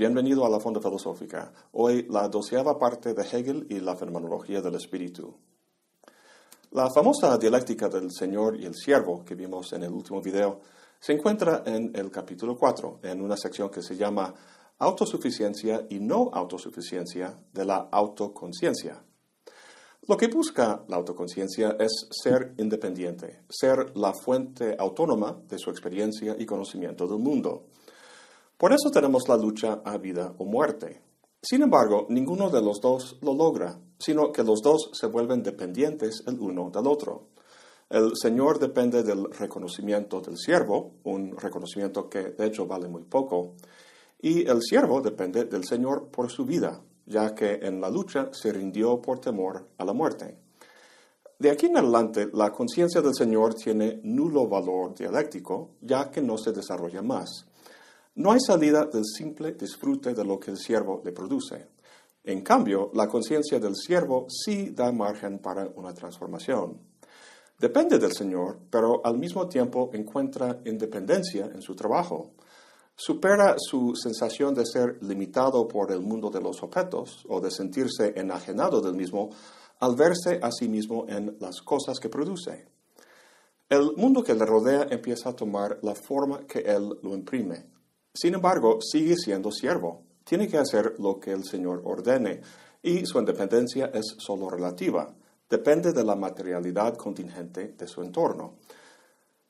bienvenido a la Fonda Filosófica. Hoy la doceava parte de Hegel y la fenomenología del espíritu. La famosa dialéctica del Señor y el siervo que vimos en el último video se encuentra en el capítulo 4, en una sección que se llama Autosuficiencia y no autosuficiencia de la autoconciencia. Lo que busca la autoconciencia es ser independiente, ser la fuente autónoma de su experiencia y conocimiento del mundo. Por eso tenemos la lucha a vida o muerte. Sin embargo, ninguno de los dos lo logra, sino que los dos se vuelven dependientes el uno del otro. El Señor depende del reconocimiento del siervo, un reconocimiento que de hecho vale muy poco, y el siervo depende del Señor por su vida, ya que en la lucha se rindió por temor a la muerte. De aquí en adelante, la conciencia del Señor tiene nulo valor dialéctico, ya que no se desarrolla más. No hay salida del simple disfrute de lo que el siervo le produce. En cambio, la conciencia del siervo sí da margen para una transformación. Depende del Señor, pero al mismo tiempo encuentra independencia en su trabajo. Supera su sensación de ser limitado por el mundo de los objetos o de sentirse enajenado del mismo al verse a sí mismo en las cosas que produce. El mundo que le rodea empieza a tomar la forma que él lo imprime. Sin embargo, sigue siendo siervo. Tiene que hacer lo que el Señor ordene y su independencia es solo relativa. Depende de la materialidad contingente de su entorno.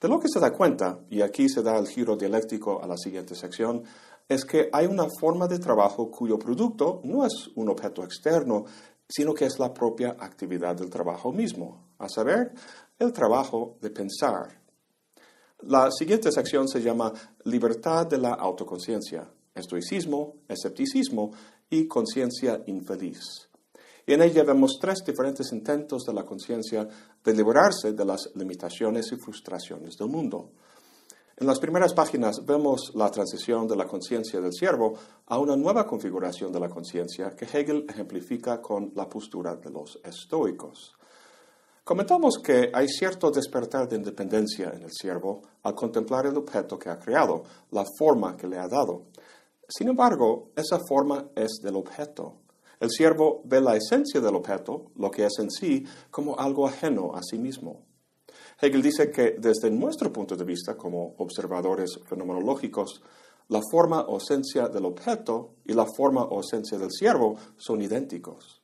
De lo que se da cuenta, y aquí se da el giro dialéctico a la siguiente sección, es que hay una forma de trabajo cuyo producto no es un objeto externo, sino que es la propia actividad del trabajo mismo, a saber, el trabajo de pensar, la siguiente sección se llama Libertad de la autoconciencia, estoicismo, escepticismo y conciencia infeliz. En ella vemos tres diferentes intentos de la conciencia de liberarse de las limitaciones y frustraciones del mundo. En las primeras páginas vemos la transición de la conciencia del siervo a una nueva configuración de la conciencia que Hegel ejemplifica con la postura de los estoicos. Comentamos que hay cierto despertar de independencia en el siervo al contemplar el objeto que ha creado, la forma que le ha dado. Sin embargo, esa forma es del objeto. El siervo ve la esencia del objeto, lo que es en sí, como algo ajeno a sí mismo. Hegel dice que desde nuestro punto de vista como observadores fenomenológicos, la forma o esencia del objeto y la forma o esencia del siervo son idénticos.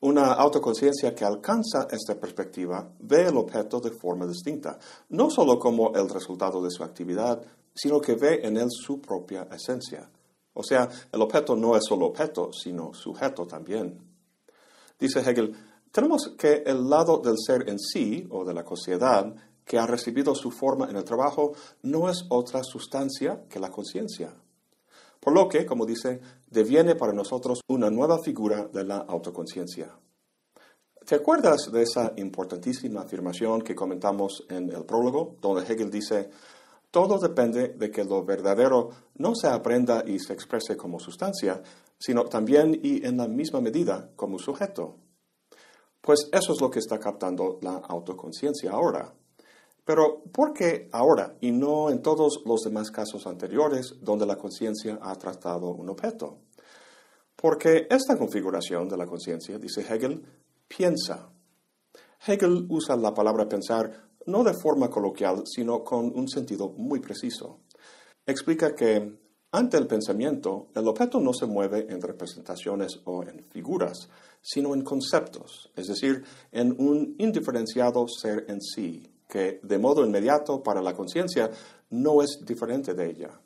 Una autoconciencia que alcanza esta perspectiva ve el objeto de forma distinta, no solo como el resultado de su actividad, sino que ve en él su propia esencia. O sea, el objeto no es solo objeto, sino sujeto también. Dice Hegel, tenemos que el lado del ser en sí, o de la sociedad, que ha recibido su forma en el trabajo, no es otra sustancia que la conciencia. Por lo que, como dice, deviene para nosotros una nueva figura de la autoconciencia. ¿Te acuerdas de esa importantísima afirmación que comentamos en el prólogo, donde Hegel dice, todo depende de que lo verdadero no se aprenda y se exprese como sustancia, sino también y en la misma medida como sujeto? Pues eso es lo que está captando la autoconciencia ahora. Pero ¿por qué ahora y no en todos los demás casos anteriores donde la conciencia ha tratado un objeto? Porque esta configuración de la conciencia, dice Hegel, piensa. Hegel usa la palabra pensar no de forma coloquial, sino con un sentido muy preciso. Explica que ante el pensamiento, el objeto no se mueve en representaciones o en figuras, sino en conceptos, es decir, en un indiferenciado ser en sí, que de modo inmediato para la conciencia no es diferente de ella.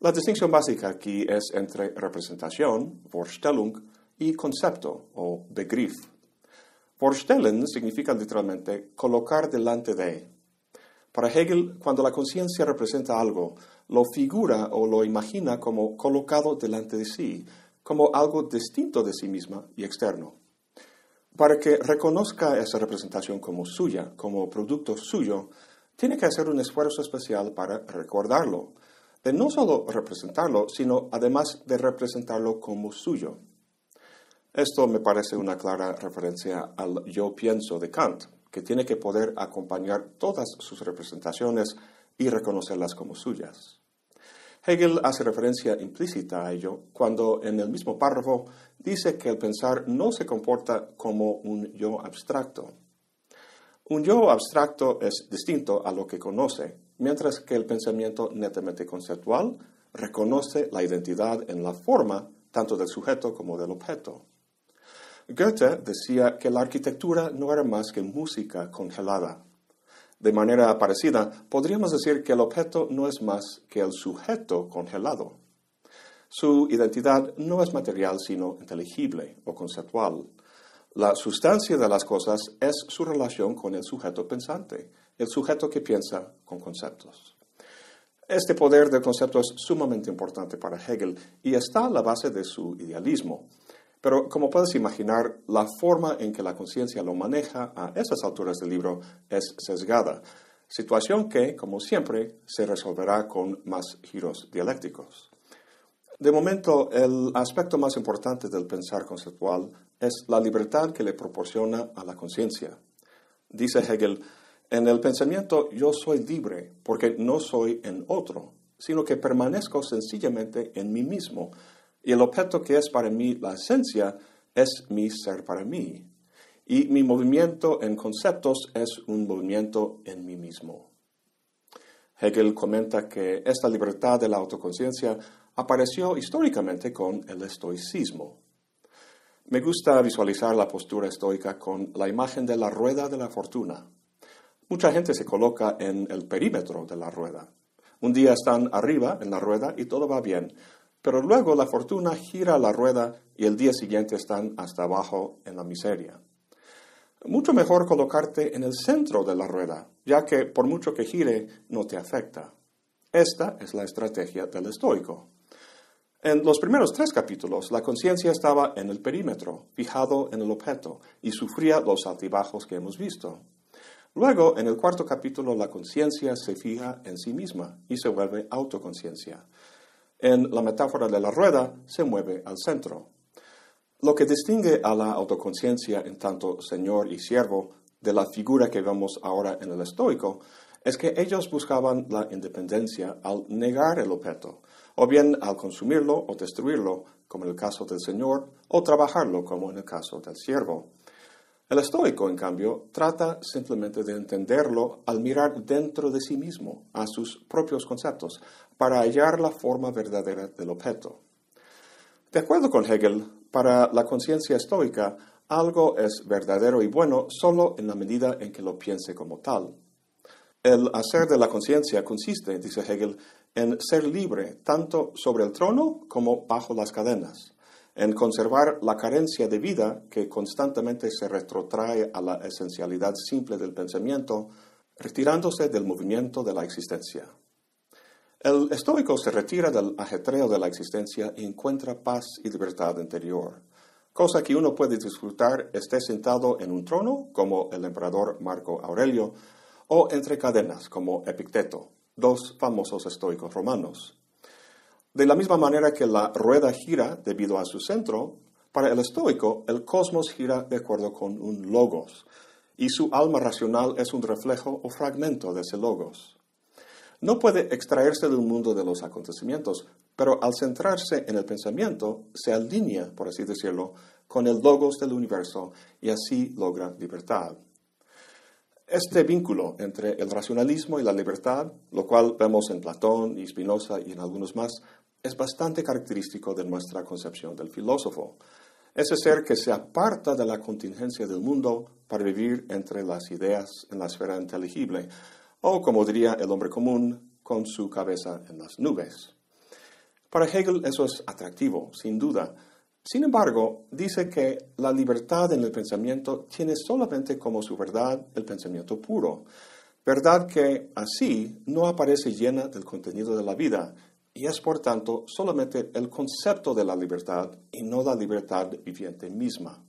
La distinción básica aquí es entre representación, Vorstellung, y concepto o Begriff. Vorstellen significa literalmente colocar delante de. Para Hegel, cuando la conciencia representa algo, lo figura o lo imagina como colocado delante de sí, como algo distinto de sí misma y externo. Para que reconozca esa representación como suya, como producto suyo, tiene que hacer un esfuerzo especial para recordarlo, de no solo representarlo, sino además de representarlo como suyo. Esto me parece una clara referencia al yo pienso de Kant, que tiene que poder acompañar todas sus representaciones y reconocerlas como suyas. Hegel hace referencia implícita a ello cuando en el mismo párrafo dice que el pensar no se comporta como un yo abstracto. Un yo abstracto es distinto a lo que conoce, mientras que el pensamiento netamente conceptual reconoce la identidad en la forma tanto del sujeto como del objeto. Goethe decía que la arquitectura no era más que música congelada. De manera parecida, podríamos decir que el objeto no es más que el sujeto congelado. Su identidad no es material, sino inteligible o conceptual. La sustancia de las cosas es su relación con el sujeto pensante, el sujeto que piensa con conceptos. Este poder del concepto es sumamente importante para Hegel y está a la base de su idealismo. Pero como puedes imaginar, la forma en que la conciencia lo maneja a esas alturas del libro es sesgada, situación que, como siempre, se resolverá con más giros dialécticos. De momento, el aspecto más importante del pensar conceptual es la libertad que le proporciona a la conciencia. Dice Hegel, en el pensamiento yo soy libre porque no soy en otro, sino que permanezco sencillamente en mí mismo, y el objeto que es para mí la esencia es mi ser para mí. Y mi movimiento en conceptos es un movimiento en mí mismo. Hegel comenta que esta libertad de la autoconciencia apareció históricamente con el estoicismo. Me gusta visualizar la postura estoica con la imagen de la rueda de la fortuna. Mucha gente se coloca en el perímetro de la rueda. Un día están arriba en la rueda y todo va bien, pero luego la fortuna gira la rueda y el día siguiente están hasta abajo en la miseria. Mucho mejor colocarte en el centro de la rueda, ya que por mucho que gire no te afecta. Esta es la estrategia del estoico. En los primeros tres capítulos, la conciencia estaba en el perímetro, fijado en el objeto, y sufría los altibajos que hemos visto. Luego, en el cuarto capítulo, la conciencia se fija en sí misma y se vuelve autoconciencia en la metáfora de la rueda se mueve al centro. Lo que distingue a la autoconciencia en tanto señor y siervo de la figura que vemos ahora en el estoico es que ellos buscaban la independencia al negar el objeto, o bien al consumirlo o destruirlo, como en el caso del Señor, o trabajarlo, como en el caso del siervo. El estoico, en cambio, trata simplemente de entenderlo al mirar dentro de sí mismo, a sus propios conceptos, para hallar la forma verdadera del objeto. De acuerdo con Hegel, para la conciencia estoica, algo es verdadero y bueno solo en la medida en que lo piense como tal. El hacer de la conciencia consiste, dice Hegel, en ser libre tanto sobre el trono como bajo las cadenas en conservar la carencia de vida que constantemente se retrotrae a la esencialidad simple del pensamiento, retirándose del movimiento de la existencia. El estoico se retira del ajetreo de la existencia y encuentra paz y libertad interior, cosa que uno puede disfrutar esté sentado en un trono, como el emperador Marco Aurelio, o entre cadenas, como Epicteto, dos famosos estoicos romanos. De la misma manera que la rueda gira debido a su centro, para el estoico el cosmos gira de acuerdo con un logos, y su alma racional es un reflejo o fragmento de ese logos. No puede extraerse del mundo de los acontecimientos, pero al centrarse en el pensamiento se alinea, por así decirlo, con el logos del universo y así logra libertad. Este vínculo entre el racionalismo y la libertad, lo cual vemos en Platón y Spinoza y en algunos más, es bastante característico de nuestra concepción del filósofo. Ese ser que se aparta de la contingencia del mundo para vivir entre las ideas en la esfera inteligible, o como diría el hombre común, con su cabeza en las nubes. Para Hegel eso es atractivo, sin duda. Sin embargo, dice que la libertad en el pensamiento tiene solamente como su verdad el pensamiento puro, verdad que así no aparece llena del contenido de la vida, y es por tanto solamente el concepto de la libertad y no la libertad viviente misma.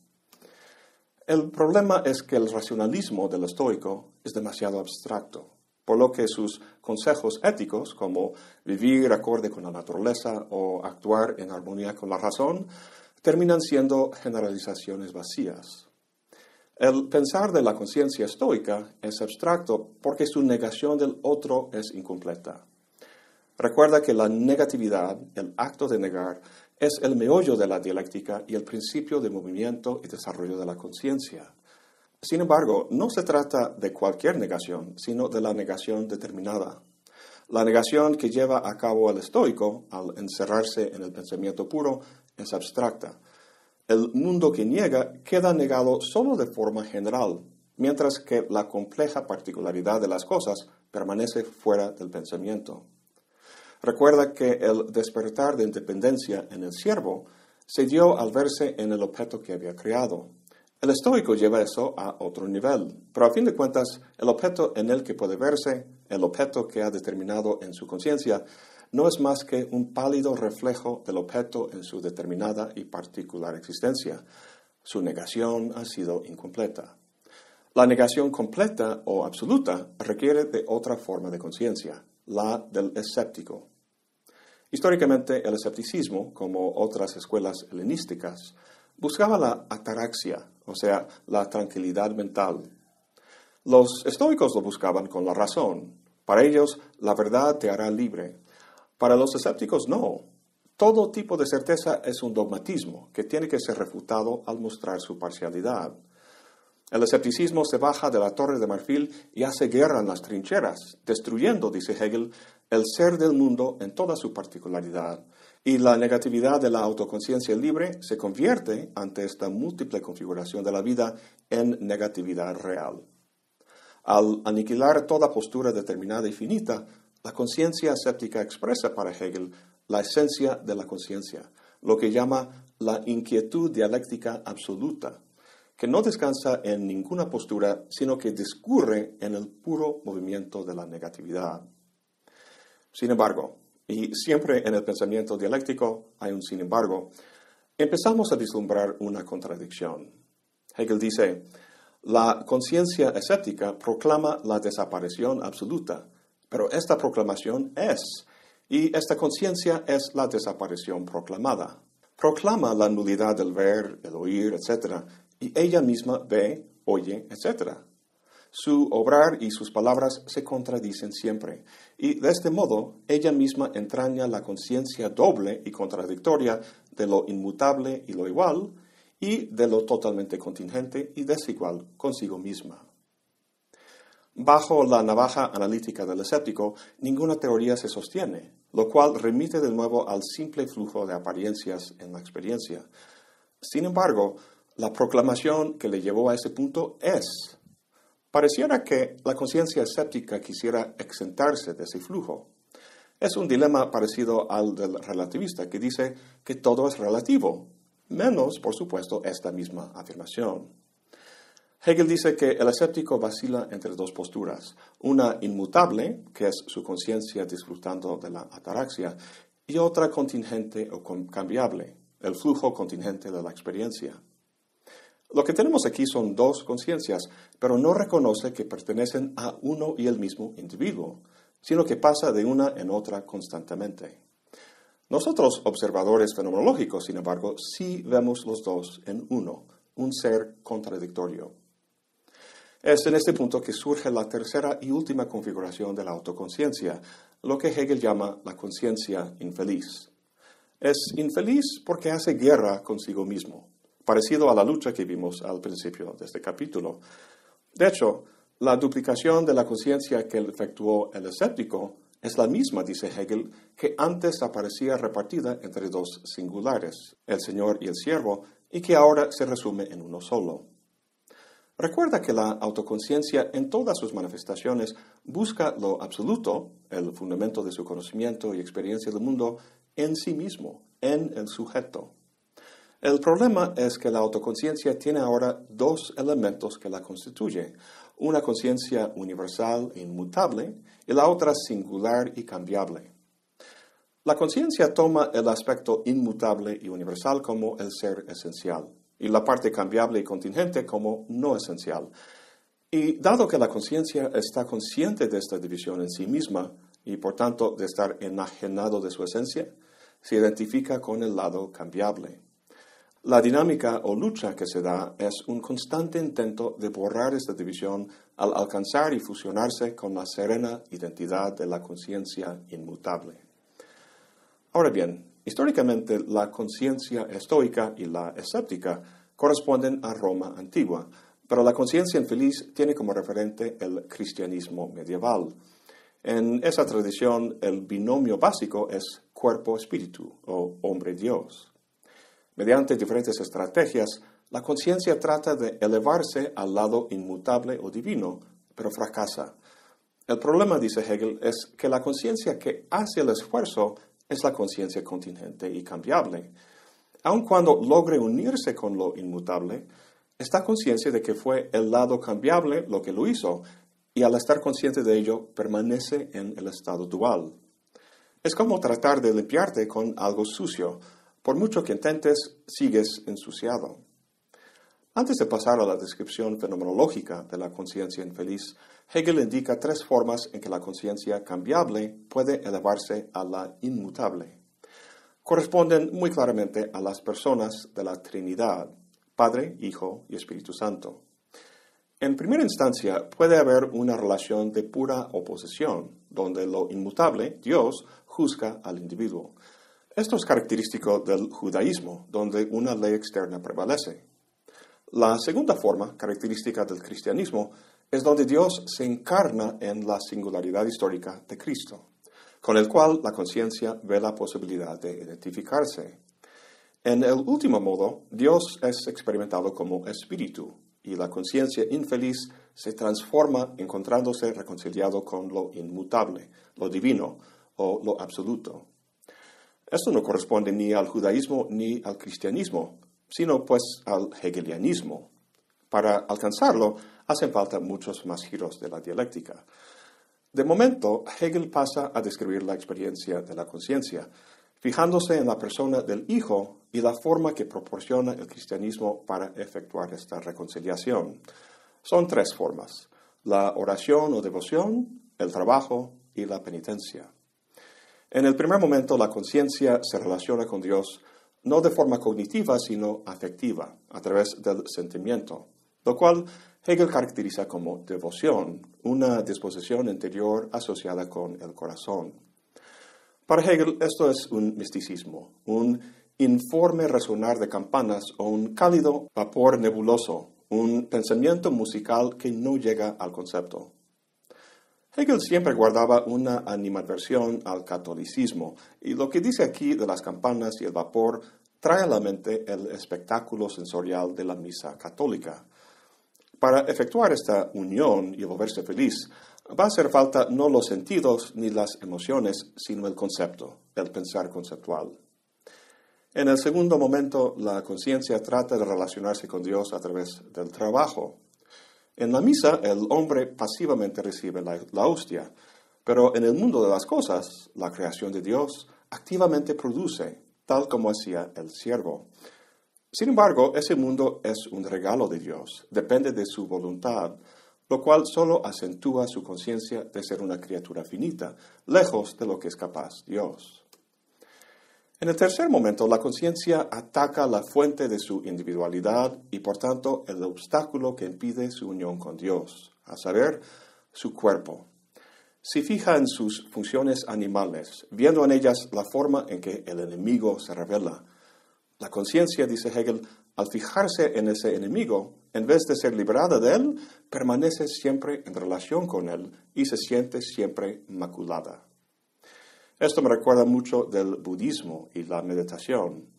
El problema es que el racionalismo del estoico es demasiado abstracto, por lo que sus consejos éticos, como vivir acorde con la naturaleza o actuar en armonía con la razón, terminan siendo generalizaciones vacías. El pensar de la conciencia estoica es abstracto porque su negación del otro es incompleta. Recuerda que la negatividad, el acto de negar, es el meollo de la dialéctica y el principio de movimiento y desarrollo de la conciencia. Sin embargo, no se trata de cualquier negación, sino de la negación determinada. La negación que lleva a cabo el estoico al encerrarse en el pensamiento puro es abstracta. El mundo que niega queda negado solo de forma general, mientras que la compleja particularidad de las cosas permanece fuera del pensamiento. Recuerda que el despertar de independencia en el siervo se dio al verse en el objeto que había creado. El estoico lleva eso a otro nivel, pero a fin de cuentas, el objeto en el que puede verse, el objeto que ha determinado en su conciencia, no es más que un pálido reflejo del objeto en su determinada y particular existencia. Su negación ha sido incompleta. La negación completa o absoluta requiere de otra forma de conciencia, la del escéptico. Históricamente, el escepticismo, como otras escuelas helenísticas, buscaba la ataraxia, o sea, la tranquilidad mental. Los estoicos lo buscaban con la razón. Para ellos, la verdad te hará libre. Para los escépticos, no. Todo tipo de certeza es un dogmatismo que tiene que ser refutado al mostrar su parcialidad. El escepticismo se baja de la torre de marfil y hace guerra en las trincheras, destruyendo, dice Hegel, el ser del mundo en toda su particularidad. Y la negatividad de la autoconciencia libre se convierte, ante esta múltiple configuración de la vida, en negatividad real. Al aniquilar toda postura determinada y finita, la conciencia escéptica expresa para Hegel la esencia de la conciencia, lo que llama la inquietud dialéctica absoluta, que no descansa en ninguna postura, sino que discurre en el puro movimiento de la negatividad. Sin embargo, y siempre en el pensamiento dialéctico hay un sin embargo, empezamos a vislumbrar una contradicción. Hegel dice, la conciencia escéptica proclama la desaparición absoluta, pero esta proclamación es, y esta conciencia es la desaparición proclamada. Proclama la nulidad del ver, el oír, etc., y ella misma ve, oye, etc. Su obrar y sus palabras se contradicen siempre, y de este modo ella misma entraña la conciencia doble y contradictoria de lo inmutable y lo igual, y de lo totalmente contingente y desigual consigo misma. Bajo la navaja analítica del escéptico, ninguna teoría se sostiene, lo cual remite de nuevo al simple flujo de apariencias en la experiencia. Sin embargo, la proclamación que le llevó a ese punto es Pareciera que la conciencia escéptica quisiera exentarse de ese flujo. Es un dilema parecido al del relativista que dice que todo es relativo, menos, por supuesto, esta misma afirmación. Hegel dice que el escéptico vacila entre dos posturas, una inmutable, que es su conciencia disfrutando de la ataraxia, y otra contingente o cambiable, el flujo contingente de la experiencia. Lo que tenemos aquí son dos conciencias, pero no reconoce que pertenecen a uno y el mismo individuo, sino que pasa de una en otra constantemente. Nosotros, observadores fenomenológicos, sin embargo, sí vemos los dos en uno, un ser contradictorio. Es en este punto que surge la tercera y última configuración de la autoconciencia, lo que Hegel llama la conciencia infeliz. Es infeliz porque hace guerra consigo mismo parecido a la lucha que vimos al principio de este capítulo. De hecho, la duplicación de la conciencia que efectuó el escéptico es la misma, dice Hegel, que antes aparecía repartida entre dos singulares, el Señor y el siervo, y que ahora se resume en uno solo. Recuerda que la autoconciencia en todas sus manifestaciones busca lo absoluto, el fundamento de su conocimiento y experiencia del mundo, en sí mismo, en el sujeto. El problema es que la autoconciencia tiene ahora dos elementos que la constituyen, una conciencia universal e inmutable y la otra singular y cambiable. La conciencia toma el aspecto inmutable y universal como el ser esencial y la parte cambiable y contingente como no esencial. Y dado que la conciencia está consciente de esta división en sí misma y por tanto de estar enajenado de su esencia, se identifica con el lado cambiable. La dinámica o lucha que se da es un constante intento de borrar esta división al alcanzar y fusionarse con la serena identidad de la conciencia inmutable. Ahora bien, históricamente la conciencia estoica y la escéptica corresponden a Roma antigua, pero la conciencia infeliz tiene como referente el cristianismo medieval. En esa tradición, el binomio básico es cuerpo-espíritu o hombre-dios. Mediante diferentes estrategias, la conciencia trata de elevarse al lado inmutable o divino, pero fracasa. El problema, dice Hegel, es que la conciencia que hace el esfuerzo es la conciencia contingente y cambiable. Aun cuando logre unirse con lo inmutable, está consciente de que fue el lado cambiable lo que lo hizo, y al estar consciente de ello, permanece en el estado dual. Es como tratar de limpiarte con algo sucio. Por mucho que intentes, sigues ensuciado. Antes de pasar a la descripción fenomenológica de la conciencia infeliz, Hegel indica tres formas en que la conciencia cambiable puede elevarse a la inmutable. Corresponden muy claramente a las personas de la Trinidad, Padre, Hijo y Espíritu Santo. En primera instancia, puede haber una relación de pura oposición, donde lo inmutable, Dios, juzga al individuo. Esto es característico del judaísmo, donde una ley externa prevalece. La segunda forma, característica del cristianismo, es donde Dios se encarna en la singularidad histórica de Cristo, con el cual la conciencia ve la posibilidad de identificarse. En el último modo, Dios es experimentado como espíritu y la conciencia infeliz se transforma encontrándose reconciliado con lo inmutable, lo divino o lo absoluto. Esto no corresponde ni al judaísmo ni al cristianismo, sino pues al hegelianismo. Para alcanzarlo hacen falta muchos más giros de la dialéctica. De momento, Hegel pasa a describir la experiencia de la conciencia, fijándose en la persona del Hijo y la forma que proporciona el cristianismo para efectuar esta reconciliación. Son tres formas, la oración o devoción, el trabajo y la penitencia. En el primer momento, la conciencia se relaciona con Dios no de forma cognitiva, sino afectiva, a través del sentimiento, lo cual Hegel caracteriza como devoción, una disposición interior asociada con el corazón. Para Hegel esto es un misticismo, un informe resonar de campanas o un cálido vapor nebuloso, un pensamiento musical que no llega al concepto. Hegel siempre guardaba una animadversión al catolicismo, y lo que dice aquí de las campanas y el vapor trae a la mente el espectáculo sensorial de la misa católica. Para efectuar esta unión y volverse feliz, va a hacer falta no los sentidos ni las emociones, sino el concepto, el pensar conceptual. En el segundo momento, la conciencia trata de relacionarse con Dios a través del trabajo, en la misa, el hombre pasivamente recibe la, hostia, pero en el mundo de las cosas, la creación de Dios activamente produce, tal como hacía el siervo. Sin embargo, ese mundo es un regalo de Dios, depende de su voluntad, lo cual solo acentúa su conciencia de ser una criatura finita, lejos de lo que es capaz Dios. En el tercer momento, la conciencia ataca la fuente de su individualidad y por tanto el obstáculo que impide su unión con Dios, a saber, su cuerpo. Se fija en sus funciones animales, viendo en ellas la forma en que el enemigo se revela. La conciencia, dice Hegel, al fijarse en ese enemigo, en vez de ser liberada de él, permanece siempre en relación con él y se siente siempre maculada. Esto me recuerda mucho del budismo y la meditación.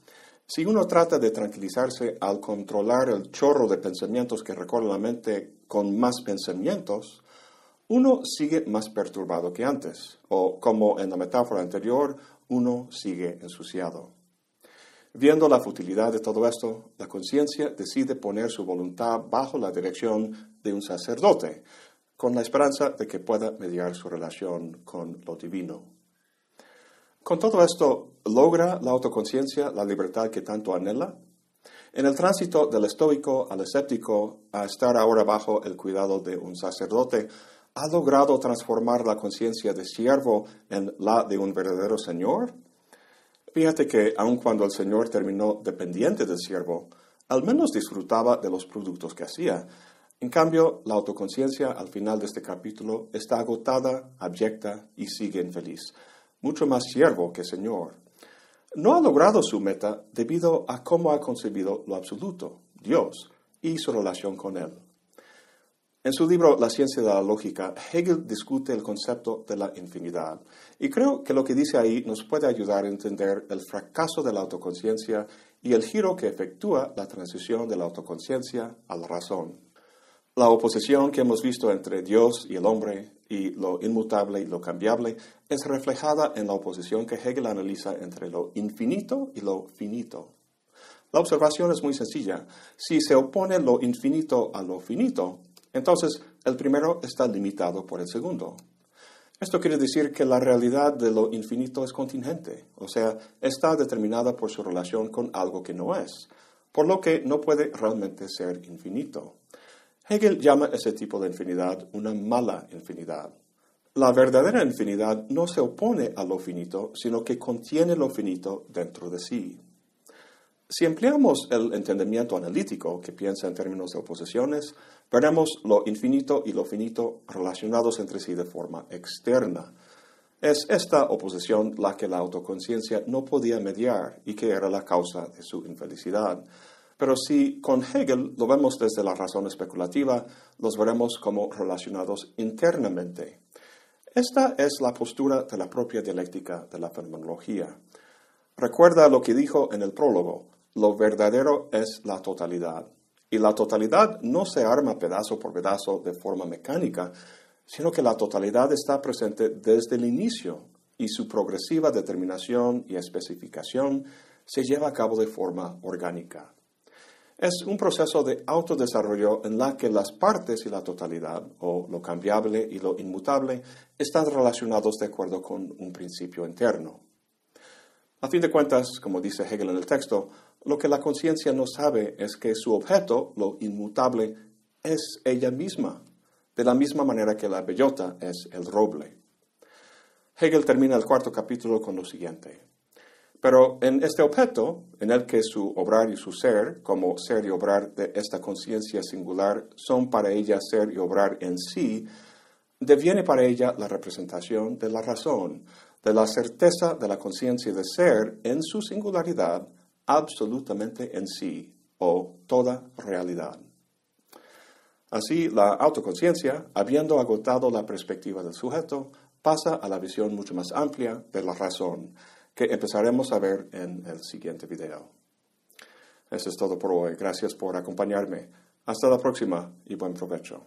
Si uno trata de tranquilizarse al controlar el chorro de pensamientos que recorre la mente con más pensamientos, uno sigue más perturbado que antes, o como en la metáfora anterior, uno sigue ensuciado. Viendo la futilidad de todo esto, la conciencia decide poner su voluntad bajo la dirección de un sacerdote, con la esperanza de que pueda mediar su relación con lo divino. Con todo esto, ¿logra la autoconciencia la libertad que tanto anhela? En el tránsito del estoico al escéptico a estar ahora bajo el cuidado de un sacerdote, ¿ha logrado transformar la conciencia de siervo en la de un verdadero señor? Fíjate que aun cuando el señor terminó dependiente del siervo, al menos disfrutaba de los productos que hacía. En cambio, la autoconciencia al final de este capítulo está agotada, abyecta y sigue infeliz mucho más siervo que Señor. no ha logrado su meta debido a cómo ha concebido lo absoluto, Dios, y su relación con Él. En su libro La ciencia de la lógica, Hegel discute el concepto de la infinidad, y creo que lo que dice ahí nos puede ayudar a entender el fracaso de la autoconciencia y el giro que efectúa la transición de la autoconciencia a la razón. La oposición que hemos visto entre Dios y el hombre y lo inmutable y lo cambiable es reflejada en la oposición que Hegel analiza entre lo infinito y lo finito. La observación es muy sencilla. Si se opone lo infinito a lo finito, entonces el primero está limitado por el segundo. Esto quiere decir que la realidad de lo infinito es contingente, o sea, está determinada por su relación con algo que no es, por lo que no puede realmente ser infinito. Hegel llama ese tipo de infinidad una mala infinidad. La verdadera infinidad no se opone a lo finito, sino que contiene lo finito dentro de sí. Si empleamos el entendimiento analítico, que piensa en términos de oposiciones, veremos lo infinito y lo finito relacionados entre sí de forma externa. Es esta oposición la que la autoconciencia no podía mediar y que era la causa de su infelicidad. Pero si con Hegel lo vemos desde la razón especulativa, los veremos como relacionados internamente. Esta es la postura de la propia dialéctica de la fenomenología. Recuerda lo que dijo en el prólogo, lo verdadero es la totalidad. Y la totalidad no se arma pedazo por pedazo de forma mecánica, sino que la totalidad está presente desde el inicio y su progresiva determinación y especificación se lleva a cabo de forma orgánica. Es un proceso de autodesarrollo en la que las partes y la totalidad, o lo cambiable y lo inmutable, están relacionados de acuerdo con un principio interno. A fin de cuentas, como dice Hegel en el texto, lo que la conciencia no sabe es que su objeto, lo inmutable, es ella misma, de la misma manera que la bellota es el roble. Hegel termina el cuarto capítulo con lo siguiente. Pero en este objeto, en el que su obrar y su ser, como ser y obrar de esta conciencia singular, son para ella ser y obrar en sí, deviene para ella la representación de la razón, de la certeza de la conciencia de ser en su singularidad absolutamente en sí, o toda realidad. Así, la autoconciencia, habiendo agotado la perspectiva del sujeto, pasa a la visión mucho más amplia de la razón, que empezaremos a ver en el siguiente video. Eso es todo por hoy. Gracias por acompañarme. Hasta la próxima y buen provecho.